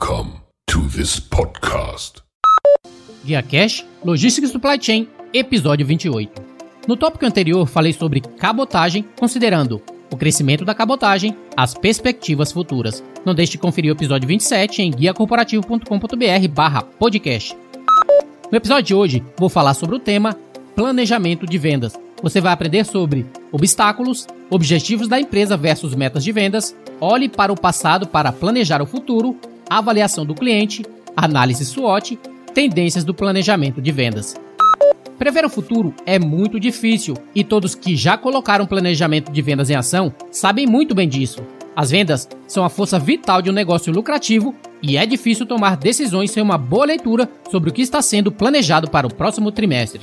Welcome to this podcast. Guia Cash, Logística e Supply Chain, episódio 28. No tópico anterior, falei sobre cabotagem, considerando o crescimento da cabotagem, as perspectivas futuras. Não deixe de conferir o episódio 27 em guiacorporativo.com.br barra podcast. No episódio de hoje, vou falar sobre o tema planejamento de vendas. Você vai aprender sobre obstáculos, objetivos da empresa versus metas de vendas, olhe para o passado para planejar o futuro, avaliação do cliente, análise SWOT, tendências do planejamento de vendas. Prever o futuro é muito difícil e todos que já colocaram planejamento de vendas em ação sabem muito bem disso. As vendas são a força vital de um negócio lucrativo e é difícil tomar decisões sem uma boa leitura sobre o que está sendo planejado para o próximo trimestre.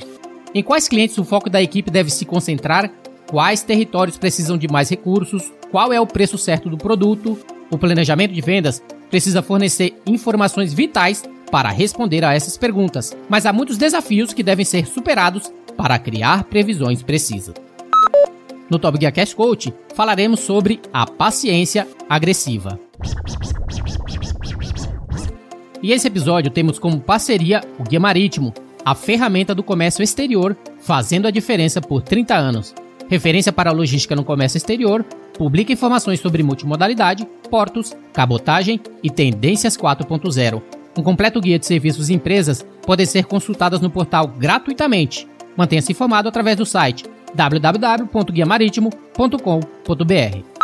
Em quais clientes o foco da equipe deve se concentrar, quais territórios precisam de mais recursos, qual é o preço certo do produto. O planejamento de vendas precisa fornecer informações vitais para responder a essas perguntas, mas há muitos desafios que devem ser superados para criar previsões precisas. No Top Gear Cash Coach, falaremos sobre a paciência agressiva. E esse episódio temos como parceria o Guia Marítimo, a ferramenta do comércio exterior, fazendo a diferença por 30 anos. Referência para a logística no comércio exterior, publica informações sobre multimodalidade, portos, cabotagem e tendências 4.0 um completo guia de serviços e empresas pode ser consultadas no portal gratuitamente. Mantenha-se informado através do site www.guiamaritimo.com.br.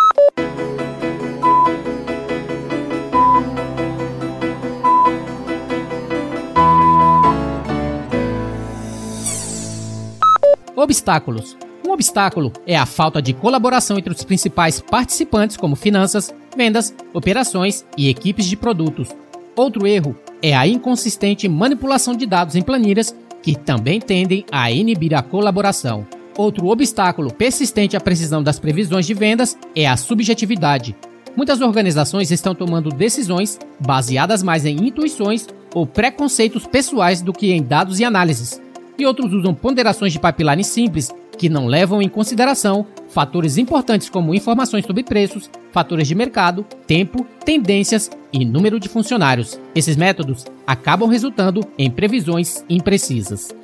Obstáculos. Obstáculo é a falta de colaboração entre os principais participantes, como finanças, vendas, operações e equipes de produtos. Outro erro é a inconsistente manipulação de dados em planilhas, que também tendem a inibir a colaboração. Outro obstáculo persistente à precisão das previsões de vendas é a subjetividade. Muitas organizações estão tomando decisões baseadas mais em intuições ou preconceitos pessoais do que em dados e análises. E outros usam ponderações de pipeline simples que não levam em consideração fatores importantes como informações sobre preços, fatores de mercado, tempo, tendências e número de funcionários. Esses métodos acabam resultando em previsões imprecisas.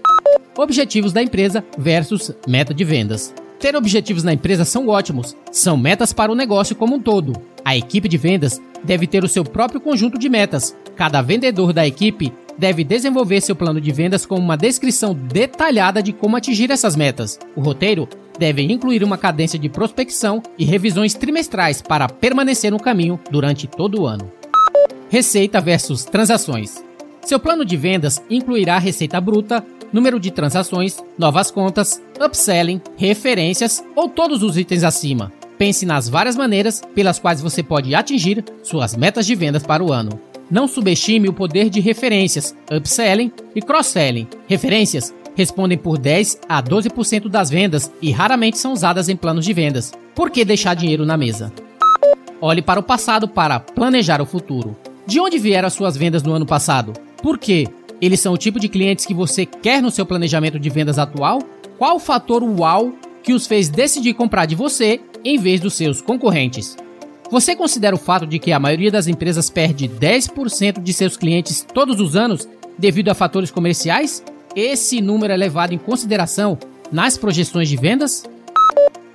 Objetivos da empresa versus meta de vendas. Ter objetivos na empresa são ótimos, são metas para o negócio como um todo. A equipe de vendas deve ter o seu próprio conjunto de metas. Cada vendedor da equipe deve desenvolver seu plano de vendas com uma descrição detalhada de como atingir essas metas. O roteiro deve incluir uma cadência de prospecção e revisões trimestrais para permanecer no caminho durante todo o ano. Receita versus transações. Seu plano de vendas incluirá receita bruta, número de transações, novas contas, upselling, referências ou todos os itens acima. Pense nas várias maneiras pelas quais você pode atingir suas metas de vendas para o ano. Não subestime o poder de referências, upselling e cross-selling. Referências respondem por 10 a 12% das vendas e raramente são usadas em planos de vendas. Por que deixar dinheiro na mesa? Olhe para o passado para planejar o futuro. De onde vieram as suas vendas no ano passado? Por quê? Eles são o tipo de clientes que você quer no seu planejamento de vendas atual? Qual o fator uau que os fez decidir comprar de você em vez dos seus concorrentes? Você considera o fato de que a maioria das empresas perde 10% de seus clientes todos os anos devido a fatores comerciais? Esse número é levado em consideração nas projeções de vendas?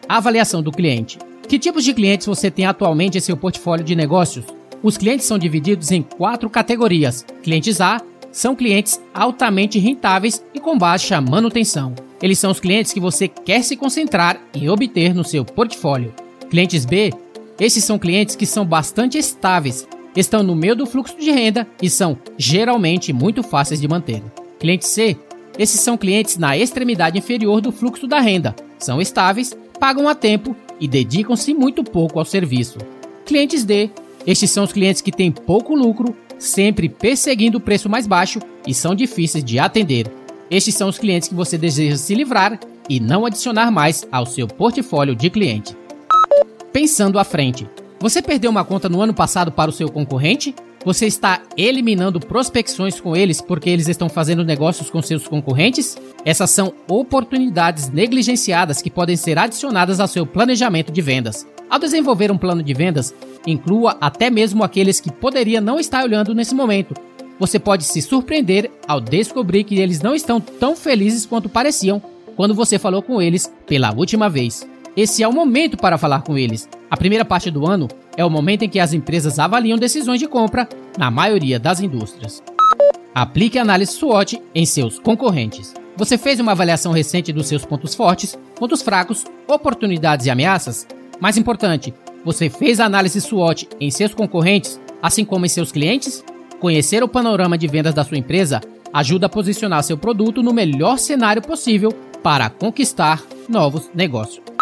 Avaliação do cliente. Que tipos de clientes você tem atualmente em seu portfólio de negócios? Os clientes são divididos em quatro categorias. Clientes A são clientes altamente rentáveis e com baixa manutenção. Eles são os clientes que você quer se concentrar e obter no seu portfólio. Clientes B esses são clientes que são bastante estáveis, estão no meio do fluxo de renda e são geralmente muito fáceis de manter. Cliente C, esses são clientes na extremidade inferior do fluxo da renda, são estáveis, pagam a tempo e dedicam-se muito pouco ao serviço. Clientes D, estes são os clientes que têm pouco lucro, sempre perseguindo o preço mais baixo e são difíceis de atender. Estes são os clientes que você deseja se livrar e não adicionar mais ao seu portfólio de cliente pensando à frente. Você perdeu uma conta no ano passado para o seu concorrente? Você está eliminando prospecções com eles porque eles estão fazendo negócios com seus concorrentes? Essas são oportunidades negligenciadas que podem ser adicionadas ao seu planejamento de vendas. Ao desenvolver um plano de vendas, inclua até mesmo aqueles que poderia não estar olhando nesse momento. Você pode se surpreender ao descobrir que eles não estão tão felizes quanto pareciam quando você falou com eles pela última vez. Esse é o momento para falar com eles. A primeira parte do ano é o momento em que as empresas avaliam decisões de compra na maioria das indústrias. Aplique análise SWOT em seus concorrentes. Você fez uma avaliação recente dos seus pontos fortes, pontos fracos, oportunidades e ameaças? Mais importante, você fez a análise SWOT em seus concorrentes, assim como em seus clientes? Conhecer o panorama de vendas da sua empresa ajuda a posicionar seu produto no melhor cenário possível para conquistar novos negócios.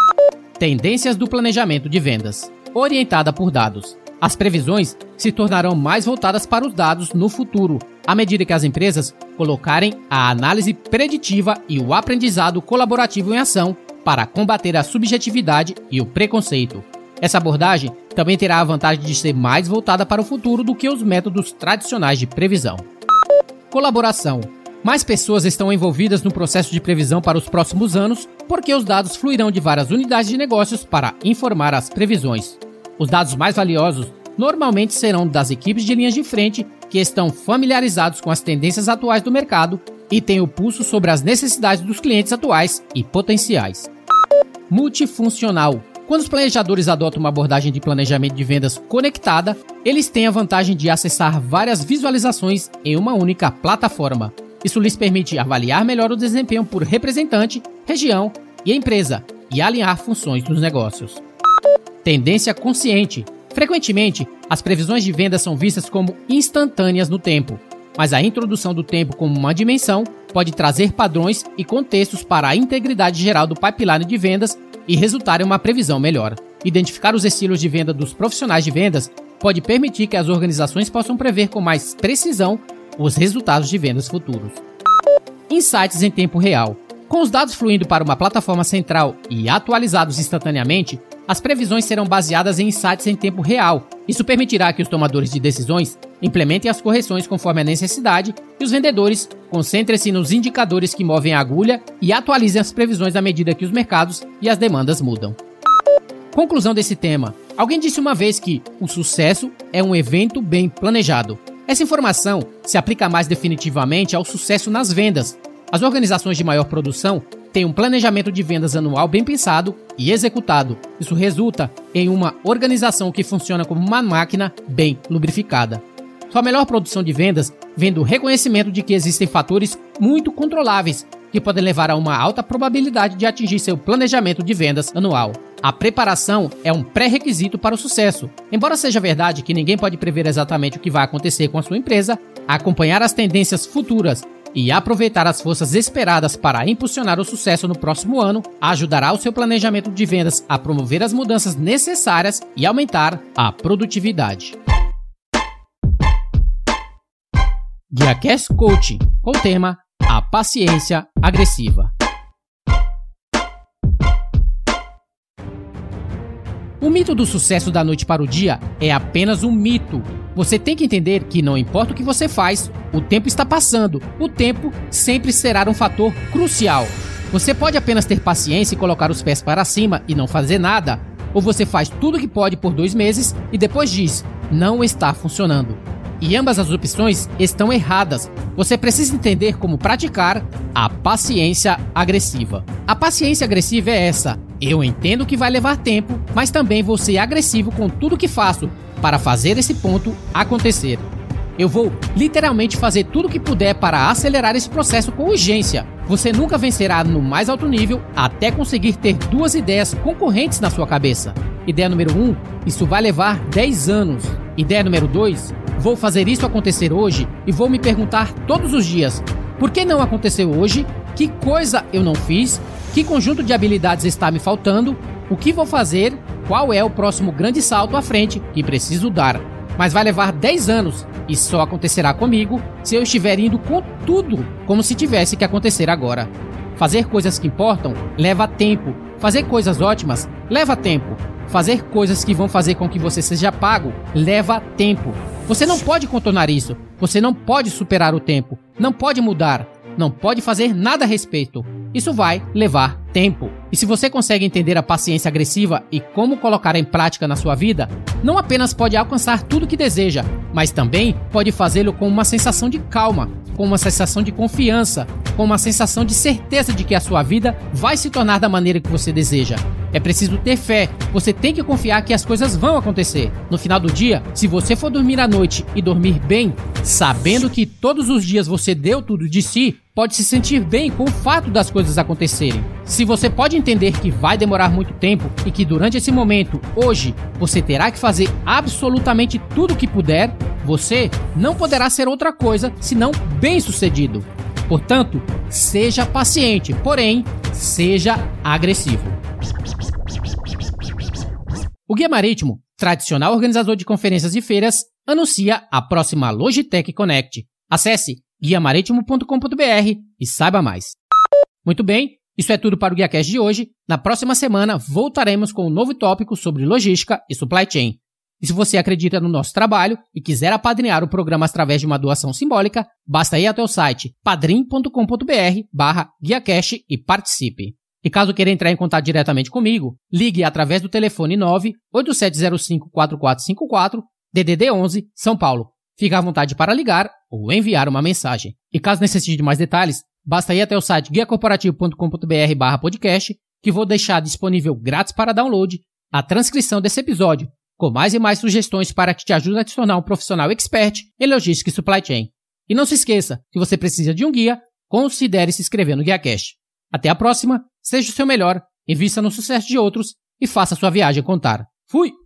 Tendências do planejamento de vendas. Orientada por dados. As previsões se tornarão mais voltadas para os dados no futuro, à medida que as empresas colocarem a análise preditiva e o aprendizado colaborativo em ação para combater a subjetividade e o preconceito. Essa abordagem também terá a vantagem de ser mais voltada para o futuro do que os métodos tradicionais de previsão. Colaboração mais pessoas estão envolvidas no processo de previsão para os próximos anos, porque os dados fluirão de várias unidades de negócios para informar as previsões. Os dados mais valiosos normalmente serão das equipes de linhas de frente que estão familiarizados com as tendências atuais do mercado e têm o pulso sobre as necessidades dos clientes atuais e potenciais. Multifuncional quando os planejadores adotam uma abordagem de planejamento de vendas conectada, eles têm a vantagem de acessar várias visualizações em uma única plataforma. Isso lhes permite avaliar melhor o desempenho por representante, região e empresa e alinhar funções dos negócios. Tendência consciente. Frequentemente, as previsões de venda são vistas como instantâneas no tempo, mas a introdução do tempo como uma dimensão pode trazer padrões e contextos para a integridade geral do pipeline de vendas e resultar em uma previsão melhor. Identificar os estilos de venda dos profissionais de vendas pode permitir que as organizações possam prever com mais precisão os resultados de vendas futuros. Insights em tempo real. Com os dados fluindo para uma plataforma central e atualizados instantaneamente, as previsões serão baseadas em insights em tempo real. Isso permitirá que os tomadores de decisões implementem as correções conforme a necessidade e os vendedores concentrem-se nos indicadores que movem a agulha e atualizem as previsões à medida que os mercados e as demandas mudam. Conclusão desse tema. Alguém disse uma vez que o sucesso é um evento bem planejado. Essa informação se aplica mais definitivamente ao sucesso nas vendas. As organizações de maior produção têm um planejamento de vendas anual bem pensado e executado. Isso resulta em uma organização que funciona como uma máquina bem lubrificada. Sua melhor produção de vendas vem do reconhecimento de que existem fatores muito controláveis que podem levar a uma alta probabilidade de atingir seu planejamento de vendas anual. A preparação é um pré-requisito para o sucesso. Embora seja verdade que ninguém pode prever exatamente o que vai acontecer com a sua empresa, acompanhar as tendências futuras e aproveitar as forças esperadas para impulsionar o sucesso no próximo ano ajudará o seu planejamento de vendas a promover as mudanças necessárias e aumentar a produtividade. GuiaCast Coaching, com o tema A Paciência Agressiva. Mito do sucesso da noite para o dia é apenas um mito. Você tem que entender que não importa o que você faz, o tempo está passando. O tempo sempre será um fator crucial. Você pode apenas ter paciência e colocar os pés para cima e não fazer nada, ou você faz tudo o que pode por dois meses e depois diz: não está funcionando. E ambas as opções estão erradas. Você precisa entender como praticar a paciência agressiva. A paciência agressiva é essa: eu entendo que vai levar tempo, mas também vou ser agressivo com tudo que faço para fazer esse ponto acontecer. Eu vou literalmente fazer tudo o que puder para acelerar esse processo com urgência. Você nunca vencerá no mais alto nível até conseguir ter duas ideias concorrentes na sua cabeça. Ideia número 1, um, isso vai levar 10 anos. Ideia número 2, vou fazer isso acontecer hoje e vou me perguntar todos os dias: por que não aconteceu hoje? Que coisa eu não fiz? Que conjunto de habilidades está me faltando? O que vou fazer? Qual é o próximo grande salto à frente que preciso dar? Mas vai levar 10 anos e só acontecerá comigo se eu estiver indo com tudo como se tivesse que acontecer agora. Fazer coisas que importam leva tempo. Fazer coisas ótimas leva tempo. Fazer coisas que vão fazer com que você seja pago leva tempo. Você não pode contornar isso. Você não pode superar o tempo. Não pode mudar. Não pode fazer nada a respeito. Isso vai levar tempo. E se você consegue entender a paciência agressiva e como colocar em prática na sua vida, não apenas pode alcançar tudo que deseja, mas também pode fazê-lo com uma sensação de calma, com uma sensação de confiança, com uma sensação de certeza de que a sua vida vai se tornar da maneira que você deseja. É preciso ter fé, você tem que confiar que as coisas vão acontecer. No final do dia, se você for dormir à noite e dormir bem, sabendo que todos os dias você deu tudo de si, pode se sentir bem com o fato das coisas acontecerem. Se você pode entender que vai demorar muito tempo e que durante esse momento, hoje, você terá que fazer absolutamente tudo o que puder, você não poderá ser outra coisa senão bem-sucedido. Portanto, seja paciente, porém, seja agressivo. O Guia Marítimo, tradicional organizador de conferências e feiras, anuncia a próxima Logitech Connect. Acesse guiamaritimo.com.br e saiba mais. Muito bem, isso é tudo para o GuiaCast de hoje. Na próxima semana voltaremos com um novo tópico sobre logística e supply chain. E se você acredita no nosso trabalho e quiser apadrinhar o programa através de uma doação simbólica, basta ir até o site padrim.com.br barra GuiaCast e participe. E caso queira entrar em contato diretamente comigo, ligue através do telefone 98705 4454 DDD 11 São Paulo. Fique à vontade para ligar ou enviar uma mensagem. E caso necessite de mais detalhes, basta ir até o site guiacorporativo.com.br barra podcast, que vou deixar disponível grátis para download a transcrição desse episódio, com mais e mais sugestões para que te ajude a tornar um profissional expert em logística e supply chain. E não se esqueça, se você precisa de um guia, considere se inscrever no GuiaCast. Até a próxima, seja o seu melhor, invista no sucesso de outros e faça sua viagem contar. Fui!